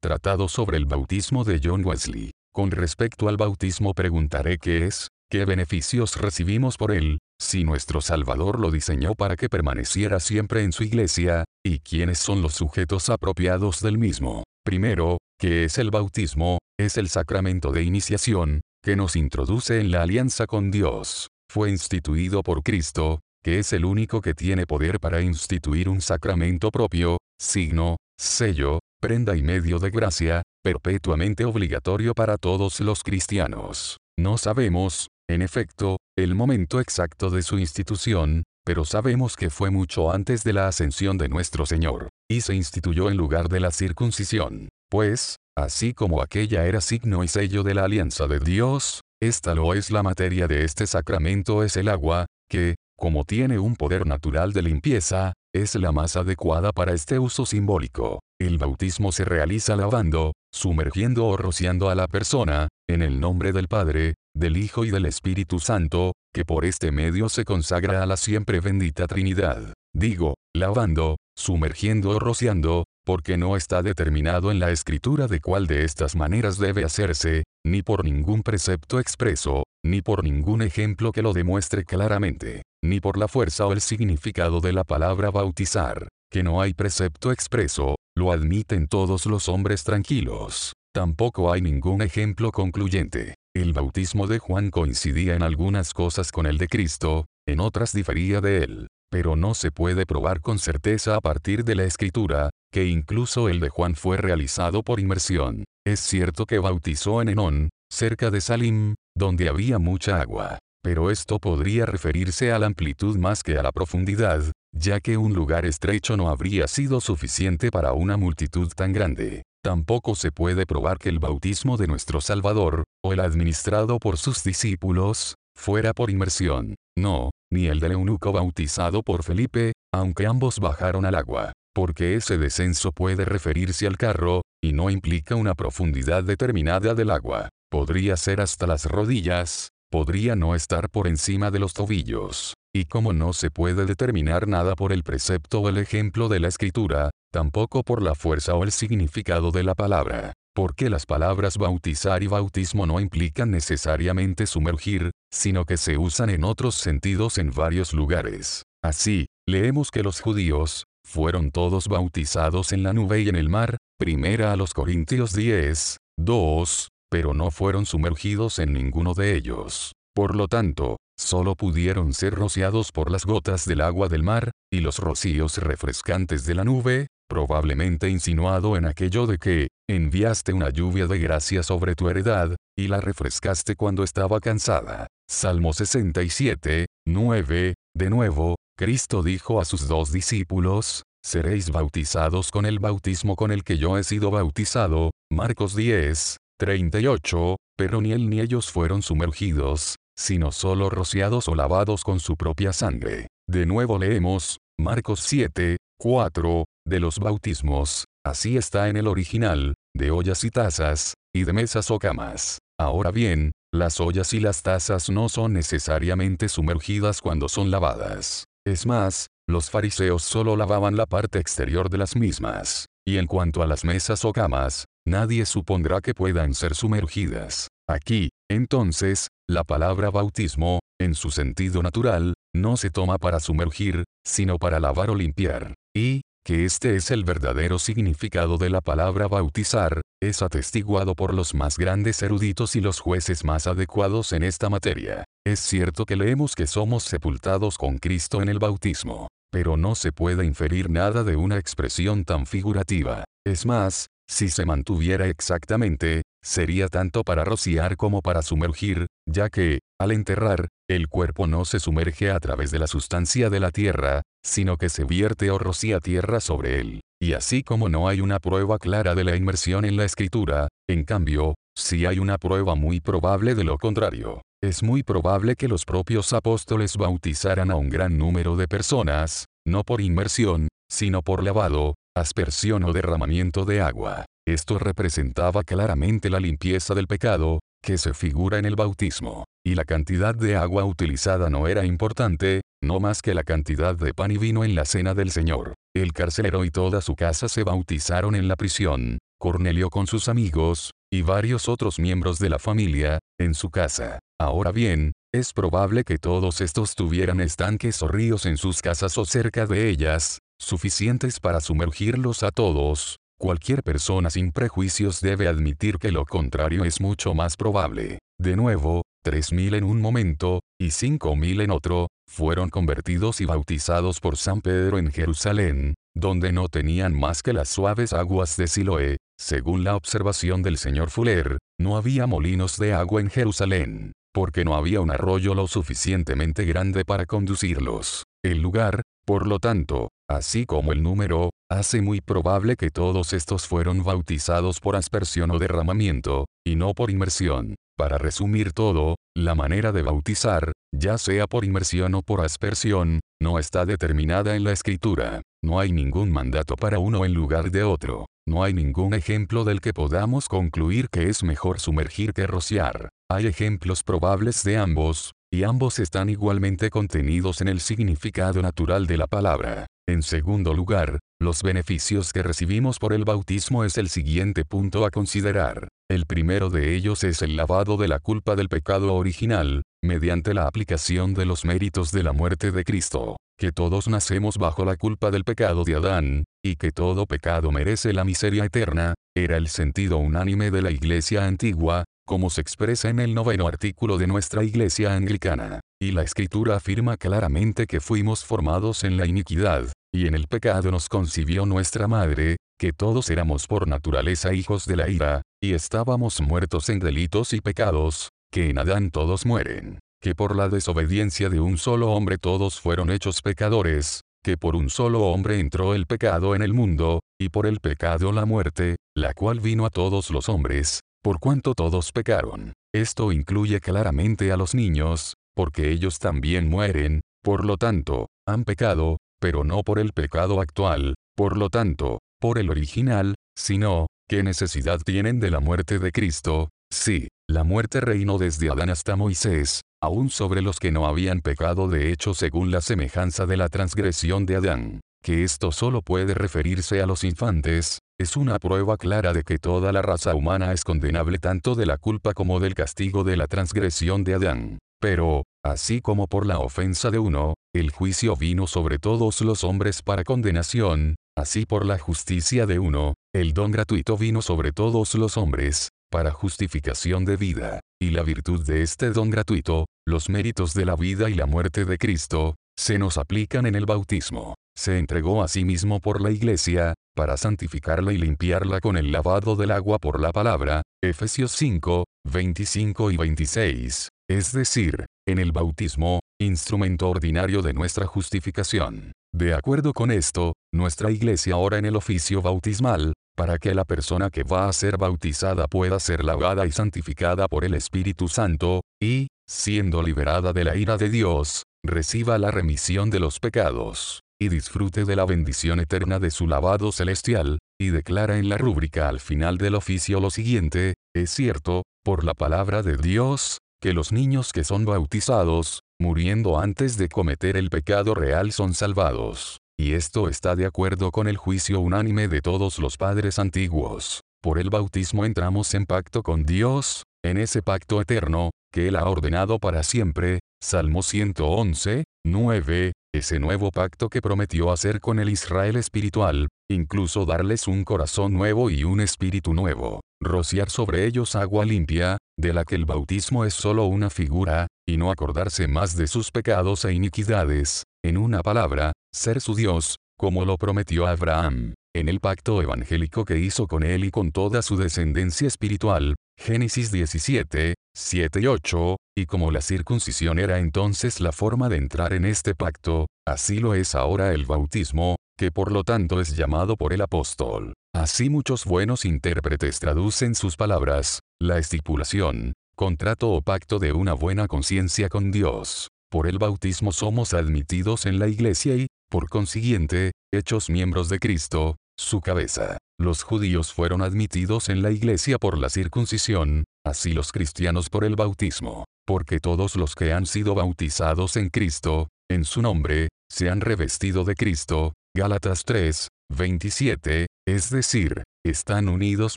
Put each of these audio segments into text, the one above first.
Tratado sobre el bautismo de John Wesley. Con respecto al bautismo preguntaré qué es, qué beneficios recibimos por él, si nuestro Salvador lo diseñó para que permaneciera siempre en su iglesia, y quiénes son los sujetos apropiados del mismo. Primero, ¿qué es el bautismo? Es el sacramento de iniciación, que nos introduce en la alianza con Dios. Fue instituido por Cristo, que es el único que tiene poder para instituir un sacramento propio, signo, sello, prenda y medio de gracia, perpetuamente obligatorio para todos los cristianos. No sabemos, en efecto, el momento exacto de su institución, pero sabemos que fue mucho antes de la ascensión de nuestro Señor, y se instituyó en lugar de la circuncisión. Pues, así como aquella era signo y sello de la alianza de Dios, esta lo es la materia de este sacramento es el agua, que, como tiene un poder natural de limpieza, es la más adecuada para este uso simbólico. El bautismo se realiza lavando, sumergiendo o rociando a la persona, en el nombre del Padre, del Hijo y del Espíritu Santo, que por este medio se consagra a la siempre bendita Trinidad. Digo, lavando, sumergiendo o rociando, porque no está determinado en la escritura de cuál de estas maneras debe hacerse, ni por ningún precepto expreso, ni por ningún ejemplo que lo demuestre claramente, ni por la fuerza o el significado de la palabra bautizar, que no hay precepto expreso, lo admiten todos los hombres tranquilos. Tampoco hay ningún ejemplo concluyente. El bautismo de Juan coincidía en algunas cosas con el de Cristo, en otras difería de él. Pero no se puede probar con certeza a partir de la escritura, que incluso el de Juan fue realizado por inmersión. Es cierto que bautizó en Enón, cerca de Salim, donde había mucha agua. Pero esto podría referirse a la amplitud más que a la profundidad, ya que un lugar estrecho no habría sido suficiente para una multitud tan grande. Tampoco se puede probar que el bautismo de nuestro Salvador, o el administrado por sus discípulos, fuera por inmersión. No, ni el del eunuco bautizado por Felipe, aunque ambos bajaron al agua, porque ese descenso puede referirse al carro, y no implica una profundidad determinada del agua. Podría ser hasta las rodillas, podría no estar por encima de los tobillos. Y como no se puede determinar nada por el precepto o el ejemplo de la escritura, tampoco por la fuerza o el significado de la palabra, porque las palabras bautizar y bautismo no implican necesariamente sumergir, sino que se usan en otros sentidos en varios lugares. Así, leemos que los judíos, fueron todos bautizados en la nube y en el mar, primera a los Corintios 10, 2, pero no fueron sumergidos en ninguno de ellos. Por lo tanto, solo pudieron ser rociados por las gotas del agua del mar, y los rocíos refrescantes de la nube, probablemente insinuado en aquello de que, enviaste una lluvia de gracia sobre tu heredad, y la refrescaste cuando estaba cansada. Salmo 67, 9, de nuevo, Cristo dijo a sus dos discípulos, seréis bautizados con el bautismo con el que yo he sido bautizado, Marcos 10, 38, pero ni él ni ellos fueron sumergidos, sino solo rociados o lavados con su propia sangre. De nuevo leemos, Marcos 7, 4, de los bautismos, así está en el original, de ollas y tazas, y de mesas o camas. Ahora bien, las ollas y las tazas no son necesariamente sumergidas cuando son lavadas. Es más, los fariseos solo lavaban la parte exterior de las mismas. Y en cuanto a las mesas o camas, nadie supondrá que puedan ser sumergidas. Aquí, entonces, la palabra bautismo, en su sentido natural, no se toma para sumergir, sino para lavar o limpiar. Y, que este es el verdadero significado de la palabra bautizar, es atestiguado por los más grandes eruditos y los jueces más adecuados en esta materia. Es cierto que leemos que somos sepultados con Cristo en el bautismo, pero no se puede inferir nada de una expresión tan figurativa. Es más, si se mantuviera exactamente, sería tanto para rociar como para sumergir, ya que, al enterrar, el cuerpo no se sumerge a través de la sustancia de la tierra, sino que se vierte o rocía tierra sobre él. Y así como no hay una prueba clara de la inmersión en la escritura, en cambio, sí hay una prueba muy probable de lo contrario. Es muy probable que los propios apóstoles bautizaran a un gran número de personas, no por inmersión, sino por lavado, aspersión o derramamiento de agua. Esto representaba claramente la limpieza del pecado, que se figura en el bautismo, y la cantidad de agua utilizada no era importante, no más que la cantidad de pan y vino en la cena del Señor. El carcelero y toda su casa se bautizaron en la prisión, Cornelio con sus amigos, y varios otros miembros de la familia, en su casa. Ahora bien, es probable que todos estos tuvieran estanques o ríos en sus casas o cerca de ellas, suficientes para sumergirlos a todos, cualquier persona sin prejuicios debe admitir que lo contrario es mucho más probable. De nuevo, 3.000 en un momento, y 5.000 en otro, fueron convertidos y bautizados por San Pedro en Jerusalén, donde no tenían más que las suaves aguas de Siloé, según la observación del señor Fuller, no había molinos de agua en Jerusalén, porque no había un arroyo lo suficientemente grande para conducirlos. El lugar, por lo tanto, así como el número, hace muy probable que todos estos fueron bautizados por aspersión o derramamiento, y no por inmersión. Para resumir todo, la manera de bautizar, ya sea por inmersión o por aspersión, no está determinada en la escritura. No hay ningún mandato para uno en lugar de otro. No hay ningún ejemplo del que podamos concluir que es mejor sumergir que rociar. Hay ejemplos probables de ambos, y ambos están igualmente contenidos en el significado natural de la palabra. En segundo lugar, los beneficios que recibimos por el bautismo es el siguiente punto a considerar. El primero de ellos es el lavado de la culpa del pecado original, mediante la aplicación de los méritos de la muerte de Cristo, que todos nacemos bajo la culpa del pecado de Adán, y que todo pecado merece la miseria eterna, era el sentido unánime de la Iglesia antigua, como se expresa en el noveno artículo de nuestra Iglesia anglicana. Y la Escritura afirma claramente que fuimos formados en la iniquidad, y en el pecado nos concibió nuestra madre, que todos éramos por naturaleza hijos de la ira, y estábamos muertos en delitos y pecados, que en Adán todos mueren, que por la desobediencia de un solo hombre todos fueron hechos pecadores, que por un solo hombre entró el pecado en el mundo, y por el pecado la muerte, la cual vino a todos los hombres, por cuanto todos pecaron. Esto incluye claramente a los niños, porque ellos también mueren, por lo tanto, han pecado, pero no por el pecado actual, por lo tanto, por el original, sino, ¿qué necesidad tienen de la muerte de Cristo? Sí, la muerte reinó desde Adán hasta Moisés, aún sobre los que no habían pecado de hecho según la semejanza de la transgresión de Adán. Que esto solo puede referirse a los infantes, es una prueba clara de que toda la raza humana es condenable tanto de la culpa como del castigo de la transgresión de Adán. Pero, así como por la ofensa de uno, el juicio vino sobre todos los hombres para condenación, así por la justicia de uno, el don gratuito vino sobre todos los hombres, para justificación de vida, y la virtud de este don gratuito, los méritos de la vida y la muerte de Cristo, se nos aplican en el bautismo se entregó a sí mismo por la iglesia, para santificarla y limpiarla con el lavado del agua por la palabra, Efesios 5, 25 y 26, es decir, en el bautismo, instrumento ordinario de nuestra justificación. De acuerdo con esto, nuestra iglesia ora en el oficio bautismal, para que la persona que va a ser bautizada pueda ser lavada y santificada por el Espíritu Santo, y, siendo liberada de la ira de Dios, reciba la remisión de los pecados y disfrute de la bendición eterna de su lavado celestial, y declara en la rúbrica al final del oficio lo siguiente, es cierto, por la palabra de Dios, que los niños que son bautizados, muriendo antes de cometer el pecado real son salvados. Y esto está de acuerdo con el juicio unánime de todos los padres antiguos. Por el bautismo entramos en pacto con Dios, en ese pacto eterno, que Él ha ordenado para siempre, Salmo 111, 9, ese nuevo pacto que prometió hacer con el Israel espiritual, incluso darles un corazón nuevo y un espíritu nuevo, rociar sobre ellos agua limpia, de la que el bautismo es solo una figura, y no acordarse más de sus pecados e iniquidades, en una palabra, ser su Dios, como lo prometió Abraham, en el pacto evangélico que hizo con él y con toda su descendencia espiritual, Génesis 17, 7 y 8, y como la circuncisión era entonces la forma de entrar en este pacto, así lo es ahora el bautismo, que por lo tanto es llamado por el apóstol. Así muchos buenos intérpretes traducen sus palabras, la estipulación, contrato o pacto de una buena conciencia con Dios. Por el bautismo somos admitidos en la iglesia y, por consiguiente, hechos miembros de Cristo, su cabeza. Los judíos fueron admitidos en la iglesia por la circuncisión, así los cristianos por el bautismo, porque todos los que han sido bautizados en Cristo, en su nombre, se han revestido de Cristo, Gálatas 3, 27, es decir, están unidos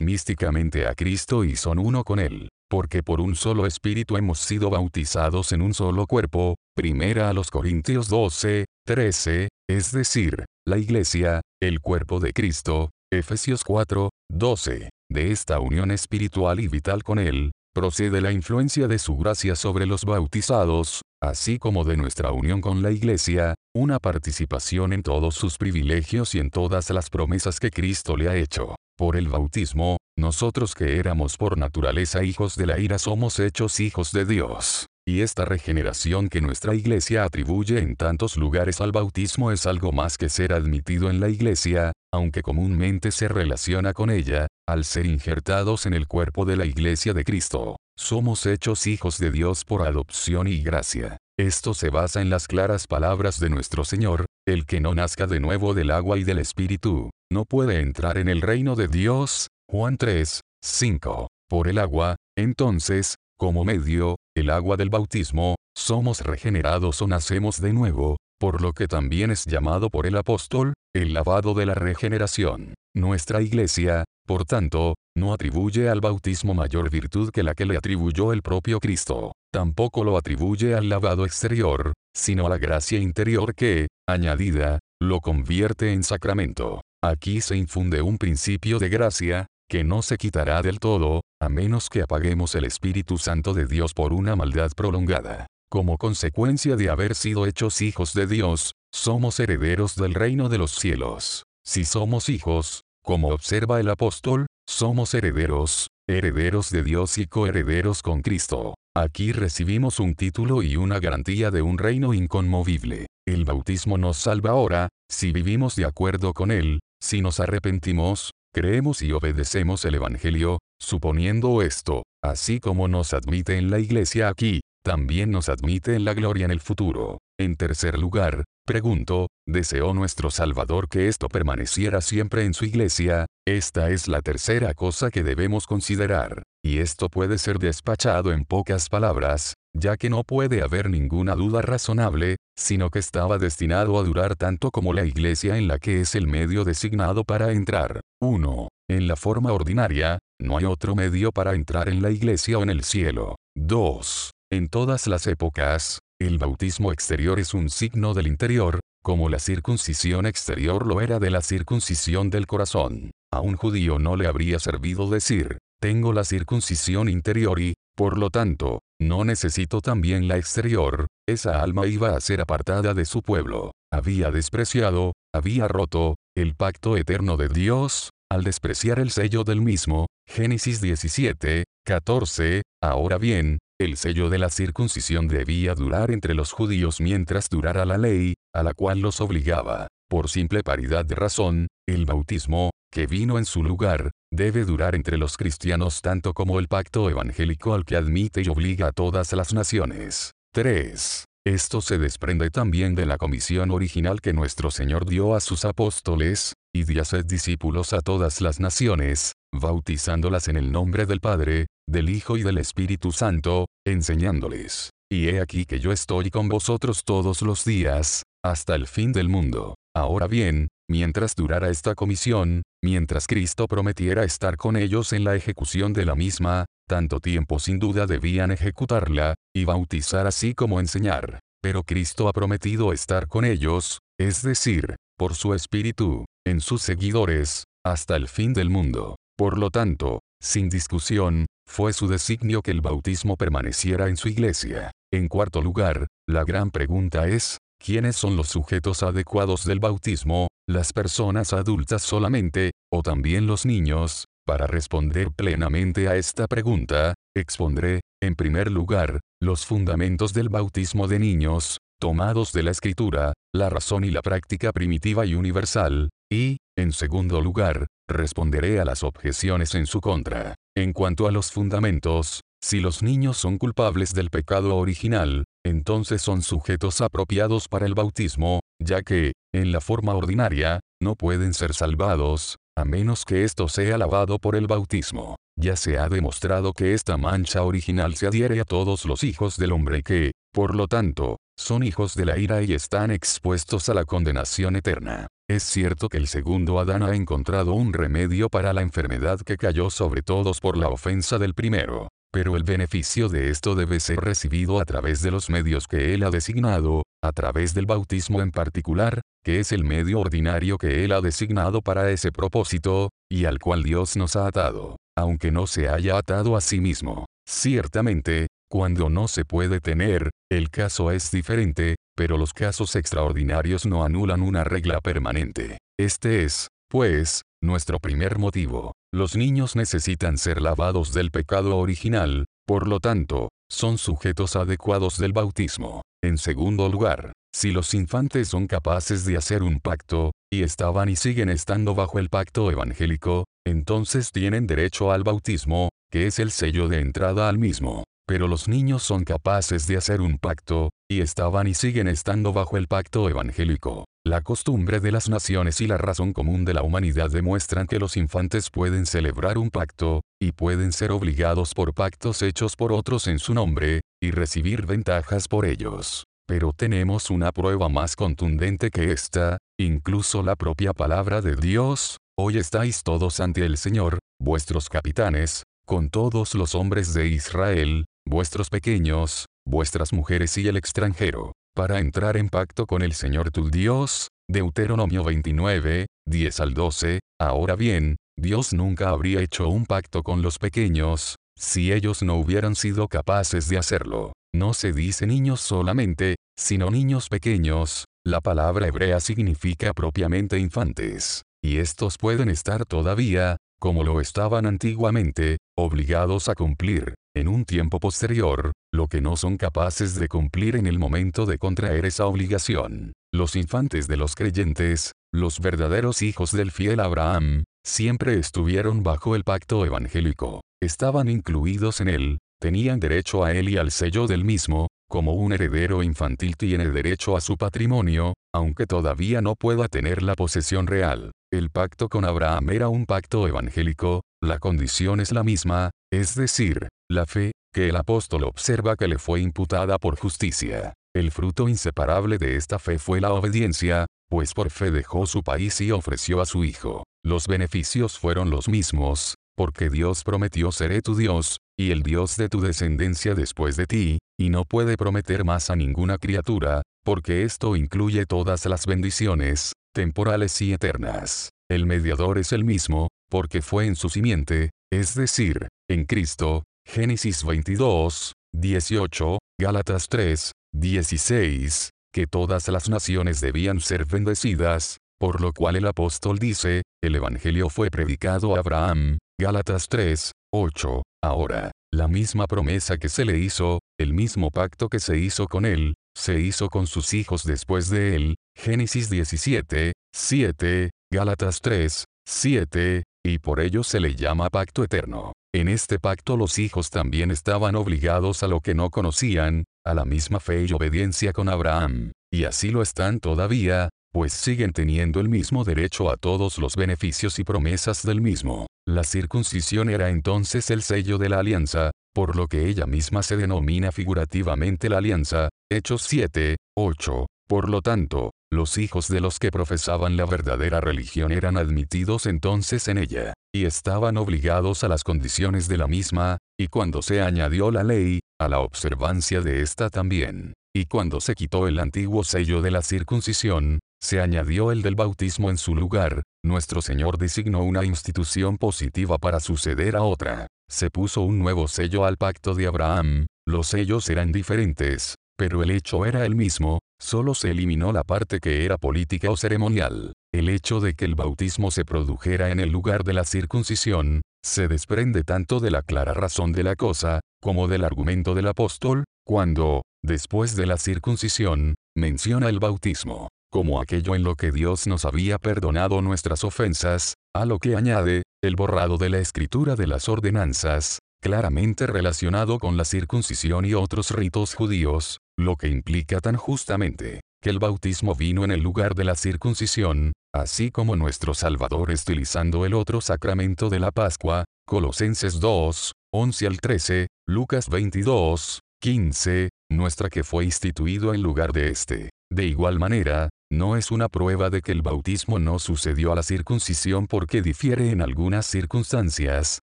místicamente a Cristo y son uno con Él, porque por un solo espíritu hemos sido bautizados en un solo cuerpo, primera a los Corintios 12, 13, es decir, la Iglesia, el cuerpo de Cristo, Efesios 4, 12. De esta unión espiritual y vital con Él, procede la influencia de su gracia sobre los bautizados, así como de nuestra unión con la Iglesia, una participación en todos sus privilegios y en todas las promesas que Cristo le ha hecho. Por el bautismo, nosotros que éramos por naturaleza hijos de la ira somos hechos hijos de Dios. Y esta regeneración que nuestra iglesia atribuye en tantos lugares al bautismo es algo más que ser admitido en la iglesia, aunque comúnmente se relaciona con ella, al ser injertados en el cuerpo de la iglesia de Cristo. Somos hechos hijos de Dios por adopción y gracia. Esto se basa en las claras palabras de nuestro Señor, el que no nazca de nuevo del agua y del Espíritu, no puede entrar en el reino de Dios. Juan 3, 5. Por el agua, entonces, como medio, el agua del bautismo, somos regenerados o nacemos de nuevo, por lo que también es llamado por el apóstol, el lavado de la regeneración. Nuestra iglesia, por tanto, no atribuye al bautismo mayor virtud que la que le atribuyó el propio Cristo. Tampoco lo atribuye al lavado exterior, sino a la gracia interior que, añadida, lo convierte en sacramento. Aquí se infunde un principio de gracia, que no se quitará del todo, a menos que apaguemos el Espíritu Santo de Dios por una maldad prolongada. Como consecuencia de haber sido hechos hijos de Dios, somos herederos del reino de los cielos. Si somos hijos, como observa el apóstol, somos herederos, herederos de Dios y coherederos con Cristo. Aquí recibimos un título y una garantía de un reino inconmovible. El bautismo nos salva ahora, si vivimos de acuerdo con él, si nos arrepentimos, creemos y obedecemos el Evangelio, suponiendo esto, así como nos admite en la iglesia aquí, también nos admite en la gloria en el futuro. En tercer lugar, pregunto, ¿deseó nuestro Salvador que esto permaneciera siempre en su iglesia? Esta es la tercera cosa que debemos considerar, y esto puede ser despachado en pocas palabras, ya que no puede haber ninguna duda razonable, sino que estaba destinado a durar tanto como la iglesia en la que es el medio designado para entrar. 1. En la forma ordinaria, no hay otro medio para entrar en la iglesia o en el cielo. 2. En todas las épocas, el bautismo exterior es un signo del interior, como la circuncisión exterior lo era de la circuncisión del corazón. A un judío no le habría servido decir, tengo la circuncisión interior y, por lo tanto, no necesito también la exterior, esa alma iba a ser apartada de su pueblo. Había despreciado, había roto, el pacto eterno de Dios, al despreciar el sello del mismo, Génesis 17, 14, ahora bien, el sello de la circuncisión debía durar entre los judíos mientras durara la ley, a la cual los obligaba. Por simple paridad de razón, el bautismo, que vino en su lugar, debe durar entre los cristianos tanto como el pacto evangélico al que admite y obliga a todas las naciones. 3. Esto se desprende también de la comisión original que nuestro Señor dio a sus apóstoles, y de hacer discípulos a todas las naciones, bautizándolas en el nombre del Padre, del Hijo y del Espíritu Santo, enseñándoles. Y he aquí que yo estoy con vosotros todos los días, hasta el fin del mundo. Ahora bien, mientras durara esta comisión, mientras Cristo prometiera estar con ellos en la ejecución de la misma, tanto tiempo sin duda debían ejecutarla, y bautizar así como enseñar. Pero Cristo ha prometido estar con ellos, es decir, por su Espíritu, en sus seguidores, hasta el fin del mundo. Por lo tanto, sin discusión, fue su designio que el bautismo permaneciera en su iglesia. En cuarto lugar, la gran pregunta es, ¿Quiénes son los sujetos adecuados del bautismo? ¿Las personas adultas solamente, o también los niños? Para responder plenamente a esta pregunta, expondré, en primer lugar, los fundamentos del bautismo de niños, tomados de la escritura, la razón y la práctica primitiva y universal, y, en segundo lugar, responderé a las objeciones en su contra. En cuanto a los fundamentos, si los niños son culpables del pecado original, entonces son sujetos apropiados para el bautismo, ya que, en la forma ordinaria, no pueden ser salvados, a menos que esto sea lavado por el bautismo. Ya se ha demostrado que esta mancha original se adhiere a todos los hijos del hombre que, por lo tanto, son hijos de la ira y están expuestos a la condenación eterna. Es cierto que el segundo Adán ha encontrado un remedio para la enfermedad que cayó sobre todos por la ofensa del primero. Pero el beneficio de esto debe ser recibido a través de los medios que Él ha designado, a través del bautismo en particular, que es el medio ordinario que Él ha designado para ese propósito, y al cual Dios nos ha atado, aunque no se haya atado a sí mismo. Ciertamente, cuando no se puede tener, el caso es diferente, pero los casos extraordinarios no anulan una regla permanente. Este es, pues, nuestro primer motivo. Los niños necesitan ser lavados del pecado original, por lo tanto, son sujetos adecuados del bautismo. En segundo lugar, si los infantes son capaces de hacer un pacto, y estaban y siguen estando bajo el pacto evangélico, entonces tienen derecho al bautismo, que es el sello de entrada al mismo. Pero los niños son capaces de hacer un pacto, y estaban y siguen estando bajo el pacto evangélico. La costumbre de las naciones y la razón común de la humanidad demuestran que los infantes pueden celebrar un pacto, y pueden ser obligados por pactos hechos por otros en su nombre, y recibir ventajas por ellos. Pero tenemos una prueba más contundente que esta, incluso la propia palabra de Dios, hoy estáis todos ante el Señor, vuestros capitanes, con todos los hombres de Israel, vuestros pequeños, vuestras mujeres y el extranjero, para entrar en pacto con el Señor tu Dios. Deuteronomio 29, 10 al 12. Ahora bien, Dios nunca habría hecho un pacto con los pequeños, si ellos no hubieran sido capaces de hacerlo. No se dice niños solamente, sino niños pequeños, la palabra hebrea significa propiamente infantes, y estos pueden estar todavía, como lo estaban antiguamente, obligados a cumplir, en un tiempo posterior, lo que no son capaces de cumplir en el momento de contraer esa obligación. Los infantes de los creyentes, los verdaderos hijos del fiel Abraham, siempre estuvieron bajo el pacto evangélico, estaban incluidos en él, tenían derecho a él y al sello del mismo, como un heredero infantil tiene derecho a su patrimonio, aunque todavía no pueda tener la posesión real. El pacto con Abraham era un pacto evangélico, la condición es la misma, es decir, la fe, que el apóstol observa que le fue imputada por justicia. El fruto inseparable de esta fe fue la obediencia, pues por fe dejó su país y ofreció a su hijo. Los beneficios fueron los mismos, porque Dios prometió seré tu Dios, y el Dios de tu descendencia después de ti, y no puede prometer más a ninguna criatura, porque esto incluye todas las bendiciones, temporales y eternas. El mediador es el mismo, porque fue en su simiente, es decir, en Cristo, Génesis 22, 18, Gálatas 3, 16, que todas las naciones debían ser bendecidas, por lo cual el apóstol dice, el Evangelio fue predicado a Abraham, Gálatas 3, 8, ahora, la misma promesa que se le hizo, el mismo pacto que se hizo con él, se hizo con sus hijos después de él, Génesis 17, 7, Gálatas 3, 7, y por ello se le llama pacto eterno. En este pacto los hijos también estaban obligados a lo que no conocían, a la misma fe y obediencia con Abraham, y así lo están todavía, pues siguen teniendo el mismo derecho a todos los beneficios y promesas del mismo. La circuncisión era entonces el sello de la alianza, por lo que ella misma se denomina figurativamente la alianza, Hechos 7, 8. Por lo tanto, los hijos de los que profesaban la verdadera religión eran admitidos entonces en ella, y estaban obligados a las condiciones de la misma, y cuando se añadió la ley, a la observancia de esta también. Y cuando se quitó el antiguo sello de la circuncisión, se añadió el del bautismo en su lugar, nuestro Señor designó una institución positiva para suceder a otra. Se puso un nuevo sello al pacto de Abraham, los sellos eran diferentes, pero el hecho era el mismo, solo se eliminó la parte que era política o ceremonial. El hecho de que el bautismo se produjera en el lugar de la circuncisión, se desprende tanto de la clara razón de la cosa, como del argumento del apóstol, cuando, después de la circuncisión, menciona el bautismo como aquello en lo que Dios nos había perdonado nuestras ofensas, a lo que añade, el borrado de la escritura de las ordenanzas, claramente relacionado con la circuncisión y otros ritos judíos, lo que implica tan justamente, que el bautismo vino en el lugar de la circuncisión, así como nuestro Salvador estilizando el otro sacramento de la Pascua, Colosenses 2, 11 al 13, Lucas 22, 15, nuestra que fue instituido en lugar de este. De igual manera, no es una prueba de que el bautismo no sucedió a la circuncisión porque difiere en algunas circunstancias,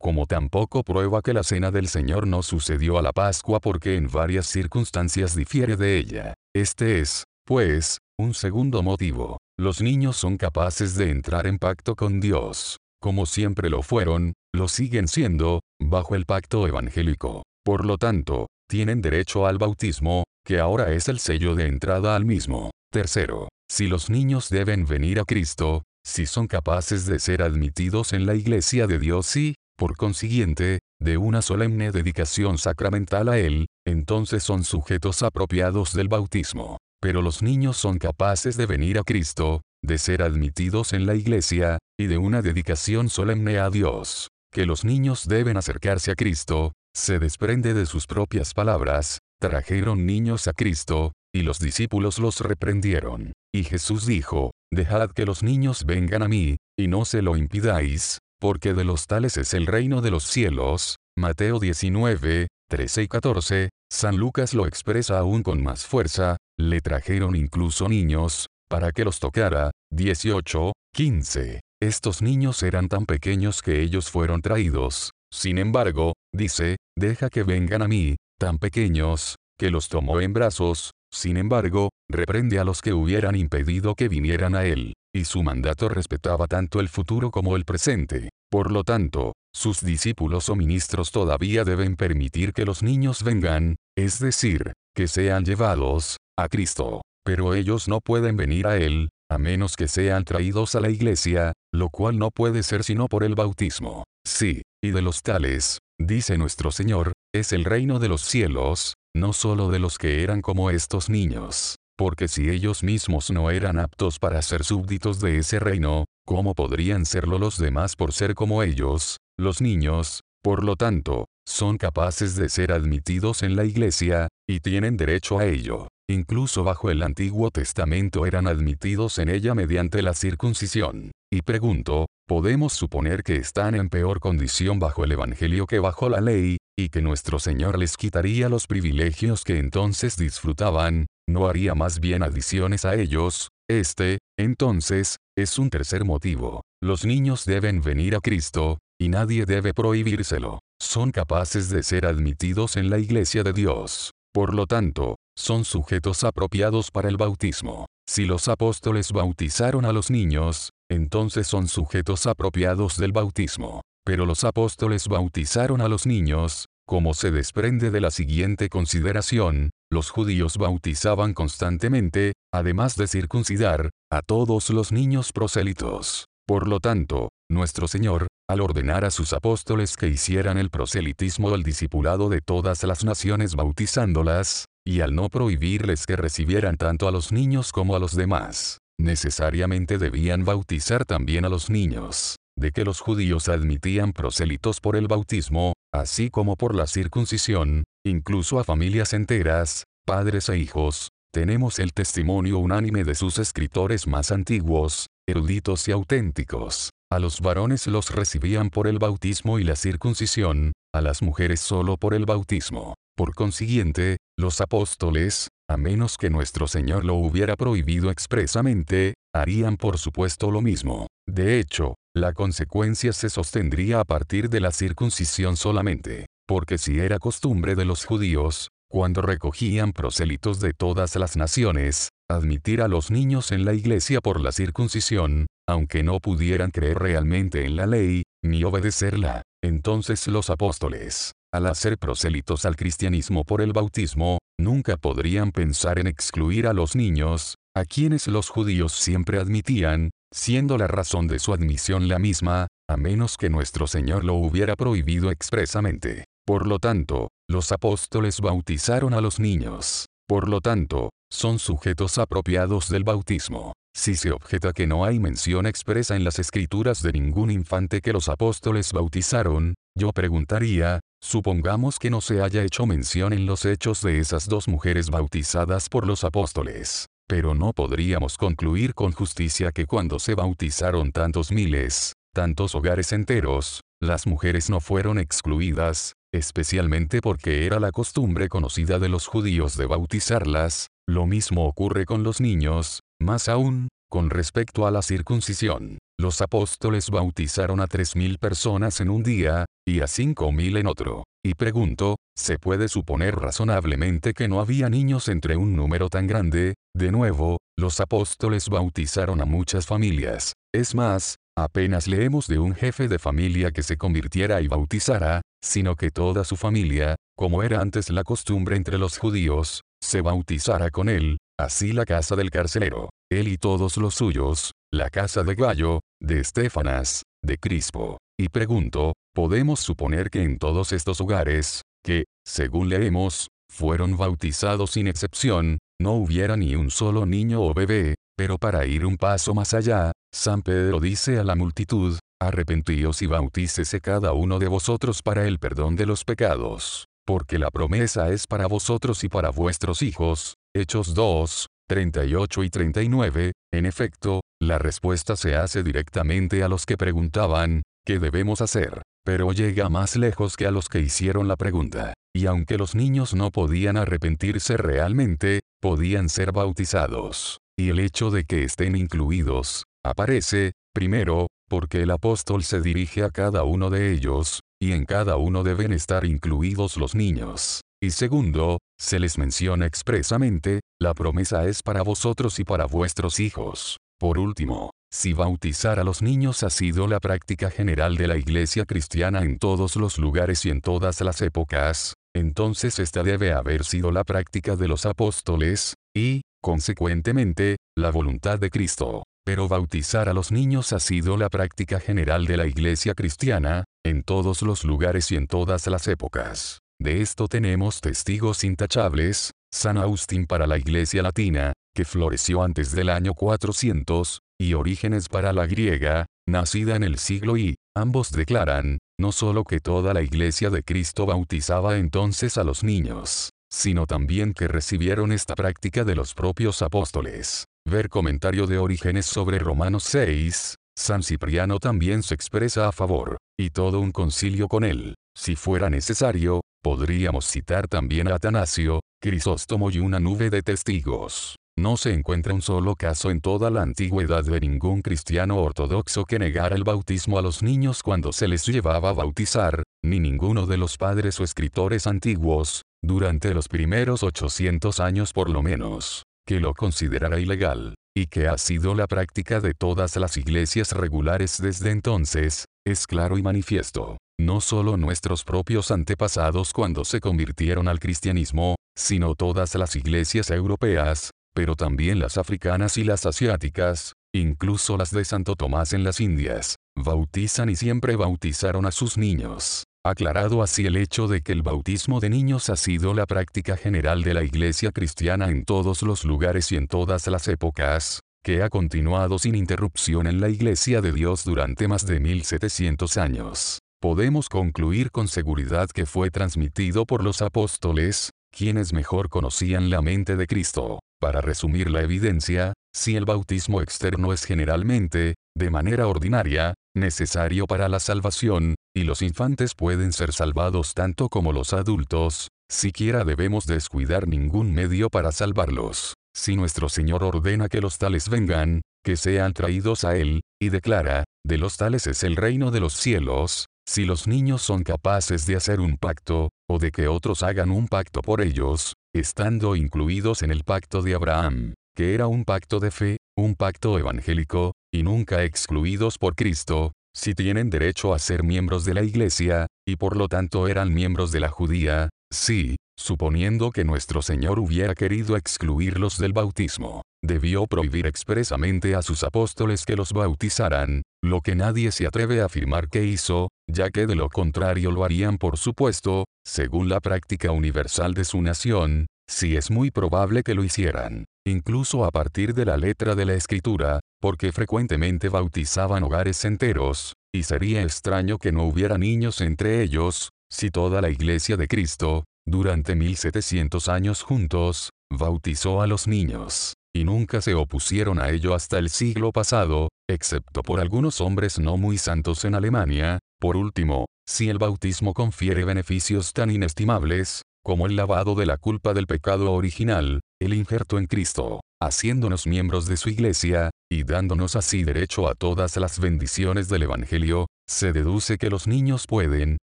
como tampoco prueba que la cena del Señor no sucedió a la Pascua porque en varias circunstancias difiere de ella. Este es, pues, un segundo motivo. Los niños son capaces de entrar en pacto con Dios. Como siempre lo fueron, lo siguen siendo, bajo el pacto evangélico. Por lo tanto, tienen derecho al bautismo, que ahora es el sello de entrada al mismo. Tercero, si los niños deben venir a Cristo, si son capaces de ser admitidos en la iglesia de Dios y, por consiguiente, de una solemne dedicación sacramental a Él, entonces son sujetos apropiados del bautismo. Pero los niños son capaces de venir a Cristo, de ser admitidos en la iglesia, y de una dedicación solemne a Dios. Que los niños deben acercarse a Cristo, se desprende de sus propias palabras, trajeron niños a Cristo, y los discípulos los reprendieron. Y Jesús dijo, Dejad que los niños vengan a mí, y no se lo impidáis, porque de los tales es el reino de los cielos. Mateo 19, 13 y 14, San Lucas lo expresa aún con más fuerza, le trajeron incluso niños, para que los tocara. 18, 15. Estos niños eran tan pequeños que ellos fueron traídos. Sin embargo, dice, deja que vengan a mí, tan pequeños, que los tomó en brazos, sin embargo, reprende a los que hubieran impedido que vinieran a él, y su mandato respetaba tanto el futuro como el presente. Por lo tanto, sus discípulos o ministros todavía deben permitir que los niños vengan, es decir, que sean llevados, a Cristo. Pero ellos no pueden venir a Él, a menos que sean traídos a la iglesia, lo cual no puede ser sino por el bautismo. Sí, y de los tales, dice nuestro Señor, es el reino de los cielos, no solo de los que eran como estos niños, porque si ellos mismos no eran aptos para ser súbditos de ese reino, ¿cómo podrían serlo los demás por ser como ellos? Los niños, por lo tanto, son capaces de ser admitidos en la iglesia, y tienen derecho a ello. Incluso bajo el Antiguo Testamento eran admitidos en ella mediante la circuncisión. Y pregunto, ¿podemos suponer que están en peor condición bajo el Evangelio que bajo la ley, y que nuestro Señor les quitaría los privilegios que entonces disfrutaban, no haría más bien adiciones a ellos? Este, entonces, es un tercer motivo. Los niños deben venir a Cristo, y nadie debe prohibírselo. Son capaces de ser admitidos en la iglesia de Dios. Por lo tanto, son sujetos apropiados para el bautismo. Si los apóstoles bautizaron a los niños, entonces son sujetos apropiados del bautismo. Pero los apóstoles bautizaron a los niños, como se desprende de la siguiente consideración, los judíos bautizaban constantemente, además de circuncidar, a todos los niños prosélitos. Por lo tanto, nuestro Señor, al ordenar a sus apóstoles que hicieran el proselitismo del discipulado de todas las naciones bautizándolas, y al no prohibirles que recibieran tanto a los niños como a los demás, necesariamente debían bautizar también a los niños, de que los judíos admitían prosélitos por el bautismo, así como por la circuncisión, incluso a familias enteras, padres e hijos, tenemos el testimonio unánime de sus escritores más antiguos, eruditos y auténticos. A los varones los recibían por el bautismo y la circuncisión, a las mujeres solo por el bautismo. Por consiguiente, los apóstoles, a menos que nuestro Señor lo hubiera prohibido expresamente, harían por supuesto lo mismo. De hecho, la consecuencia se sostendría a partir de la circuncisión solamente, porque si era costumbre de los judíos, cuando recogían prosélitos de todas las naciones, admitir a los niños en la iglesia por la circuncisión, aunque no pudieran creer realmente en la ley, ni obedecerla. Entonces los apóstoles, al hacer prosélitos al cristianismo por el bautismo, nunca podrían pensar en excluir a los niños, a quienes los judíos siempre admitían, siendo la razón de su admisión la misma, a menos que nuestro Señor lo hubiera prohibido expresamente. Por lo tanto, los apóstoles bautizaron a los niños. Por lo tanto, son sujetos apropiados del bautismo. Si se objeta que no hay mención expresa en las escrituras de ningún infante que los apóstoles bautizaron, yo preguntaría, supongamos que no se haya hecho mención en los hechos de esas dos mujeres bautizadas por los apóstoles. Pero no podríamos concluir con justicia que cuando se bautizaron tantos miles, tantos hogares enteros, las mujeres no fueron excluidas, especialmente porque era la costumbre conocida de los judíos de bautizarlas, lo mismo ocurre con los niños, más aún, con respecto a la circuncisión. Los apóstoles bautizaron a tres mil personas en un día, y a cinco mil en otro. Y pregunto, ¿se puede suponer razonablemente que no había niños entre un número tan grande? De nuevo, los apóstoles bautizaron a muchas familias. Es más, apenas leemos de un jefe de familia que se convirtiera y bautizara, sino que toda su familia, como era antes la costumbre entre los judíos, se bautizara con él, así la casa del carcelero, él y todos los suyos, la casa de Gallo, de Estefanas, de Crispo. Y pregunto, podemos suponer que en todos estos hogares, que, según leemos, fueron bautizados sin excepción, no hubiera ni un solo niño o bebé, pero para ir un paso más allá, San Pedro dice a la multitud, arrepentíos y bautícese cada uno de vosotros para el perdón de los pecados, porque la promesa es para vosotros y para vuestros hijos. Hechos 2, 38 y 39, en efecto, la respuesta se hace directamente a los que preguntaban, ¿qué debemos hacer? Pero llega más lejos que a los que hicieron la pregunta. Y aunque los niños no podían arrepentirse realmente, podían ser bautizados. Y el hecho de que estén incluidos, aparece, primero, porque el apóstol se dirige a cada uno de ellos, y en cada uno deben estar incluidos los niños. Y segundo, se les menciona expresamente, la promesa es para vosotros y para vuestros hijos. Por último, si bautizar a los niños ha sido la práctica general de la Iglesia cristiana en todos los lugares y en todas las épocas, entonces esta debe haber sido la práctica de los apóstoles, y, consecuentemente, la voluntad de Cristo. Pero bautizar a los niños ha sido la práctica general de la Iglesia cristiana, en todos los lugares y en todas las épocas. De esto tenemos testigos intachables, San Agustín para la Iglesia latina, que floreció antes del año 400, y Orígenes para la griega, nacida en el siglo I, ambos declaran, no solo que toda la Iglesia de Cristo bautizaba entonces a los niños, sino también que recibieron esta práctica de los propios apóstoles. Ver comentario de Orígenes sobre Romanos 6, San Cipriano también se expresa a favor, y todo un concilio con él. Si fuera necesario, podríamos citar también a Atanasio, Crisóstomo y una nube de testigos. No se encuentra un solo caso en toda la antigüedad de ningún cristiano ortodoxo que negara el bautismo a los niños cuando se les llevaba a bautizar, ni ninguno de los padres o escritores antiguos, durante los primeros 800 años por lo menos, que lo considerara ilegal, y que ha sido la práctica de todas las iglesias regulares desde entonces, es claro y manifiesto. No solo nuestros propios antepasados cuando se convirtieron al cristianismo, sino todas las iglesias europeas, pero también las africanas y las asiáticas, incluso las de Santo Tomás en las Indias, bautizan y siempre bautizaron a sus niños. Aclarado así el hecho de que el bautismo de niños ha sido la práctica general de la Iglesia cristiana en todos los lugares y en todas las épocas, que ha continuado sin interrupción en la Iglesia de Dios durante más de 1700 años. Podemos concluir con seguridad que fue transmitido por los apóstoles, quienes mejor conocían la mente de Cristo. Para resumir la evidencia, si el bautismo externo es generalmente, de manera ordinaria, necesario para la salvación, y los infantes pueden ser salvados tanto como los adultos, siquiera debemos descuidar ningún medio para salvarlos. Si nuestro Señor ordena que los tales vengan, que sean traídos a Él, y declara, de los tales es el reino de los cielos, si los niños son capaces de hacer un pacto, o de que otros hagan un pacto por ellos, estando incluidos en el pacto de Abraham, que era un pacto de fe, un pacto evangélico, y nunca excluidos por Cristo, si tienen derecho a ser miembros de la Iglesia, y por lo tanto eran miembros de la judía, sí, suponiendo que nuestro Señor hubiera querido excluirlos del bautismo, debió prohibir expresamente a sus apóstoles que los bautizaran, lo que nadie se atreve a afirmar que hizo, ya que de lo contrario lo harían por supuesto, según la práctica universal de su nación, si es muy probable que lo hicieran, incluso a partir de la letra de la escritura, porque frecuentemente bautizaban hogares enteros, y sería extraño que no hubiera niños entre ellos, si toda la iglesia de Cristo, durante 1700 años juntos, bautizó a los niños, y nunca se opusieron a ello hasta el siglo pasado, excepto por algunos hombres no muy santos en Alemania, por último, si el bautismo confiere beneficios tan inestimables, como el lavado de la culpa del pecado original, el injerto en Cristo, haciéndonos miembros de su iglesia, y dándonos así derecho a todas las bendiciones del Evangelio, se deduce que los niños pueden,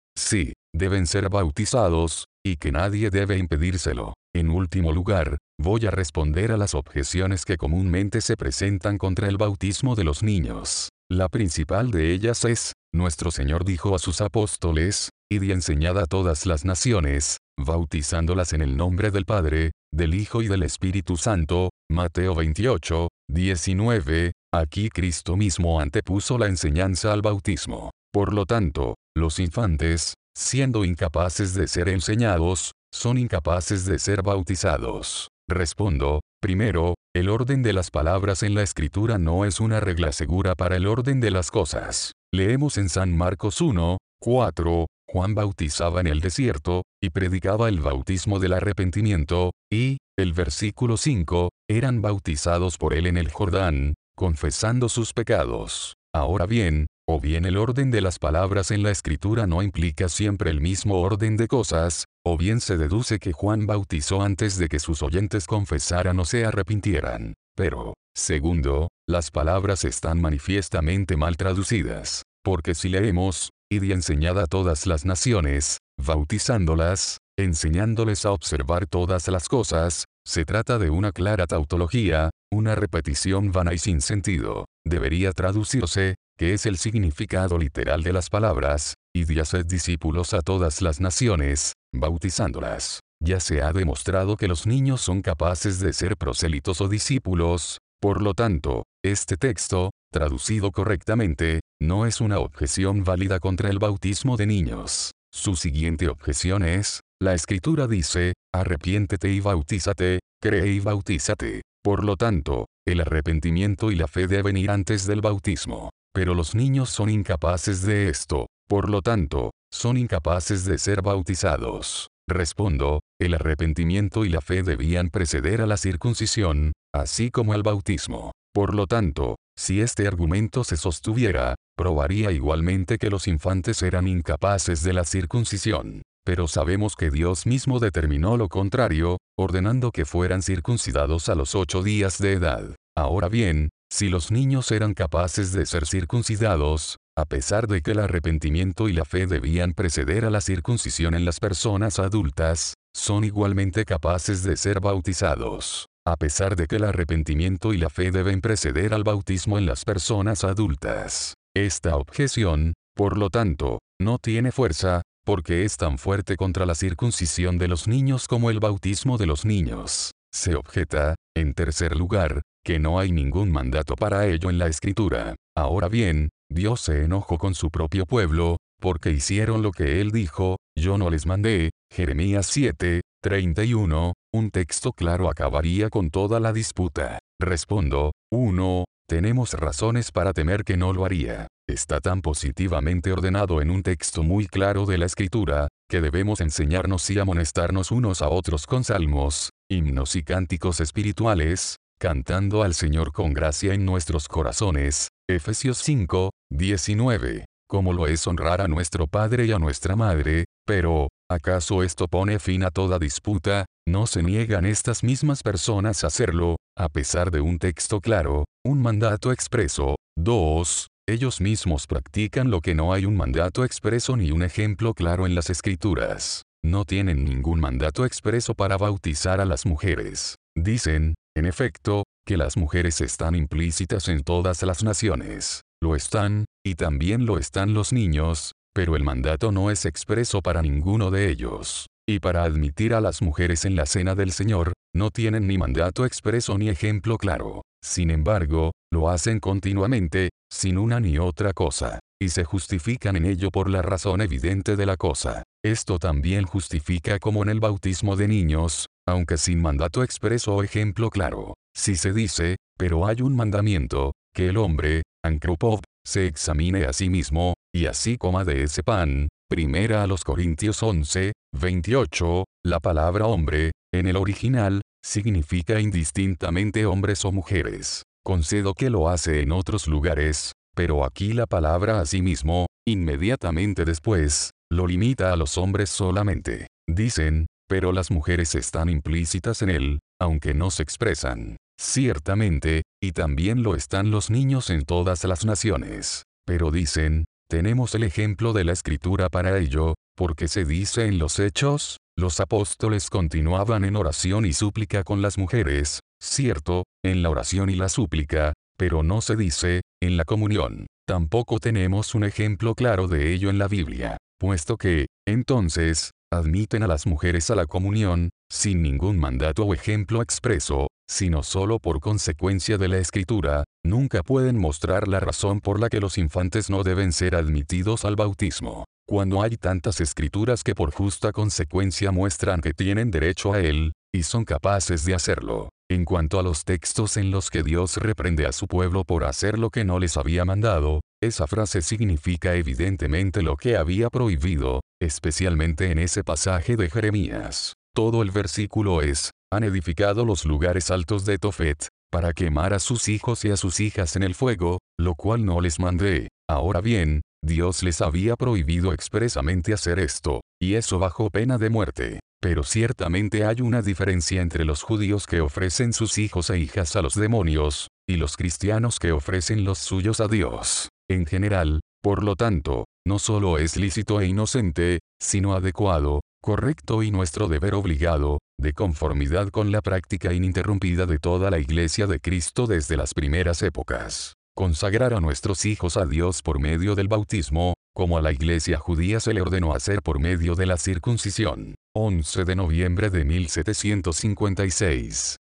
sí, deben ser bautizados, y que nadie debe impedírselo. En último lugar, voy a responder a las objeciones que comúnmente se presentan contra el bautismo de los niños. La principal de ellas es, nuestro Señor dijo a sus apóstoles, y y enseñad a todas las naciones, bautizándolas en el nombre del Padre, del Hijo y del Espíritu Santo, Mateo 28, 19, aquí Cristo mismo antepuso la enseñanza al bautismo. Por lo tanto, los infantes, siendo incapaces de ser enseñados, son incapaces de ser bautizados. Respondo, primero, el orden de las palabras en la escritura no es una regla segura para el orden de las cosas. Leemos en San Marcos 1, 4, Juan bautizaba en el desierto, y predicaba el bautismo del arrepentimiento, y, el versículo 5, eran bautizados por él en el Jordán, confesando sus pecados. Ahora bien, o bien el orden de las palabras en la escritura no implica siempre el mismo orden de cosas, o bien se deduce que Juan bautizó antes de que sus oyentes confesaran o se arrepintieran. Pero, segundo, las palabras están manifiestamente mal traducidas, porque si leemos, y enseñad a todas las naciones, bautizándolas, enseñándoles a observar todas las cosas, se trata de una clara tautología, una repetición vana y sin sentido. Debería traducirse, que es el significado literal de las palabras, y de hacer discípulos a todas las naciones, bautizándolas. Ya se ha demostrado que los niños son capaces de ser prosélitos o discípulos, por lo tanto, este texto, traducido correctamente, no es una objeción válida contra el bautismo de niños. Su siguiente objeción es, la escritura dice, arrepiéntete y bautízate, cree y bautízate. Por lo tanto, el arrepentimiento y la fe deben ir antes del bautismo. Pero los niños son incapaces de esto, por lo tanto, son incapaces de ser bautizados. Respondo, el arrepentimiento y la fe debían preceder a la circuncisión, así como al bautismo. Por lo tanto, si este argumento se sostuviera, probaría igualmente que los infantes eran incapaces de la circuncisión. Pero sabemos que Dios mismo determinó lo contrario, ordenando que fueran circuncidados a los ocho días de edad. Ahora bien, si los niños eran capaces de ser circuncidados, a pesar de que el arrepentimiento y la fe debían preceder a la circuncisión en las personas adultas, son igualmente capaces de ser bautizados. A pesar de que el arrepentimiento y la fe deben preceder al bautismo en las personas adultas. Esta objeción, por lo tanto, no tiene fuerza, porque es tan fuerte contra la circuncisión de los niños como el bautismo de los niños. Se objeta, en tercer lugar, que no hay ningún mandato para ello en la escritura. Ahora bien, Dios se enojó con su propio pueblo, porque hicieron lo que él dijo, yo no les mandé, Jeremías 7, 31, un texto claro acabaría con toda la disputa. Respondo, 1. Tenemos razones para temer que no lo haría. Está tan positivamente ordenado en un texto muy claro de la escritura, que debemos enseñarnos y amonestarnos unos a otros con salmos, himnos y cánticos espirituales, cantando al Señor con gracia en nuestros corazones. Efesios 5, 19. Como lo es honrar a nuestro Padre y a nuestra Madre, pero, ¿acaso esto pone fin a toda disputa? No se niegan estas mismas personas a hacerlo, a pesar de un texto claro, un mandato expreso. 2. Ellos mismos practican lo que no hay un mandato expreso ni un ejemplo claro en las escrituras. No tienen ningún mandato expreso para bautizar a las mujeres. Dicen, en efecto, que las mujeres están implícitas en todas las naciones. Lo están, y también lo están los niños, pero el mandato no es expreso para ninguno de ellos. Y para admitir a las mujeres en la cena del Señor, no tienen ni mandato expreso ni ejemplo claro. Sin embargo, lo hacen continuamente, sin una ni otra cosa, y se justifican en ello por la razón evidente de la cosa. Esto también justifica como en el bautismo de niños, aunque sin mandato expreso o ejemplo claro. Si se dice, pero hay un mandamiento, que el hombre, Ankropov, se examine a sí mismo, y así coma de ese pan. Primera a los Corintios 11, 28, la palabra hombre, en el original, significa indistintamente hombres o mujeres. Concedo que lo hace en otros lugares, pero aquí la palabra a sí mismo, inmediatamente después, lo limita a los hombres solamente. Dicen, pero las mujeres están implícitas en él, aunque no se expresan. Ciertamente, y también lo están los niños en todas las naciones. Pero dicen, tenemos el ejemplo de la escritura para ello, porque se dice en los hechos, los apóstoles continuaban en oración y súplica con las mujeres, cierto, en la oración y la súplica, pero no se dice, en la comunión. Tampoco tenemos un ejemplo claro de ello en la Biblia, puesto que, entonces, admiten a las mujeres a la comunión, sin ningún mandato o ejemplo expreso, sino solo por consecuencia de la escritura, nunca pueden mostrar la razón por la que los infantes no deben ser admitidos al bautismo. Cuando hay tantas escrituras que por justa consecuencia muestran que tienen derecho a él, y son capaces de hacerlo. En cuanto a los textos en los que Dios reprende a su pueblo por hacer lo que no les había mandado, esa frase significa evidentemente lo que había prohibido, especialmente en ese pasaje de Jeremías. Todo el versículo es, han edificado los lugares altos de Tofet, para quemar a sus hijos y a sus hijas en el fuego, lo cual no les mandé. Ahora bien, Dios les había prohibido expresamente hacer esto, y eso bajo pena de muerte. Pero ciertamente hay una diferencia entre los judíos que ofrecen sus hijos e hijas a los demonios, y los cristianos que ofrecen los suyos a Dios. En general, por lo tanto, no solo es lícito e inocente, sino adecuado, correcto y nuestro deber obligado, de conformidad con la práctica ininterrumpida de toda la Iglesia de Cristo desde las primeras épocas. Consagrar a nuestros hijos a Dios por medio del bautismo, como a la Iglesia judía se le ordenó hacer por medio de la circuncisión. 11 de noviembre de 1756.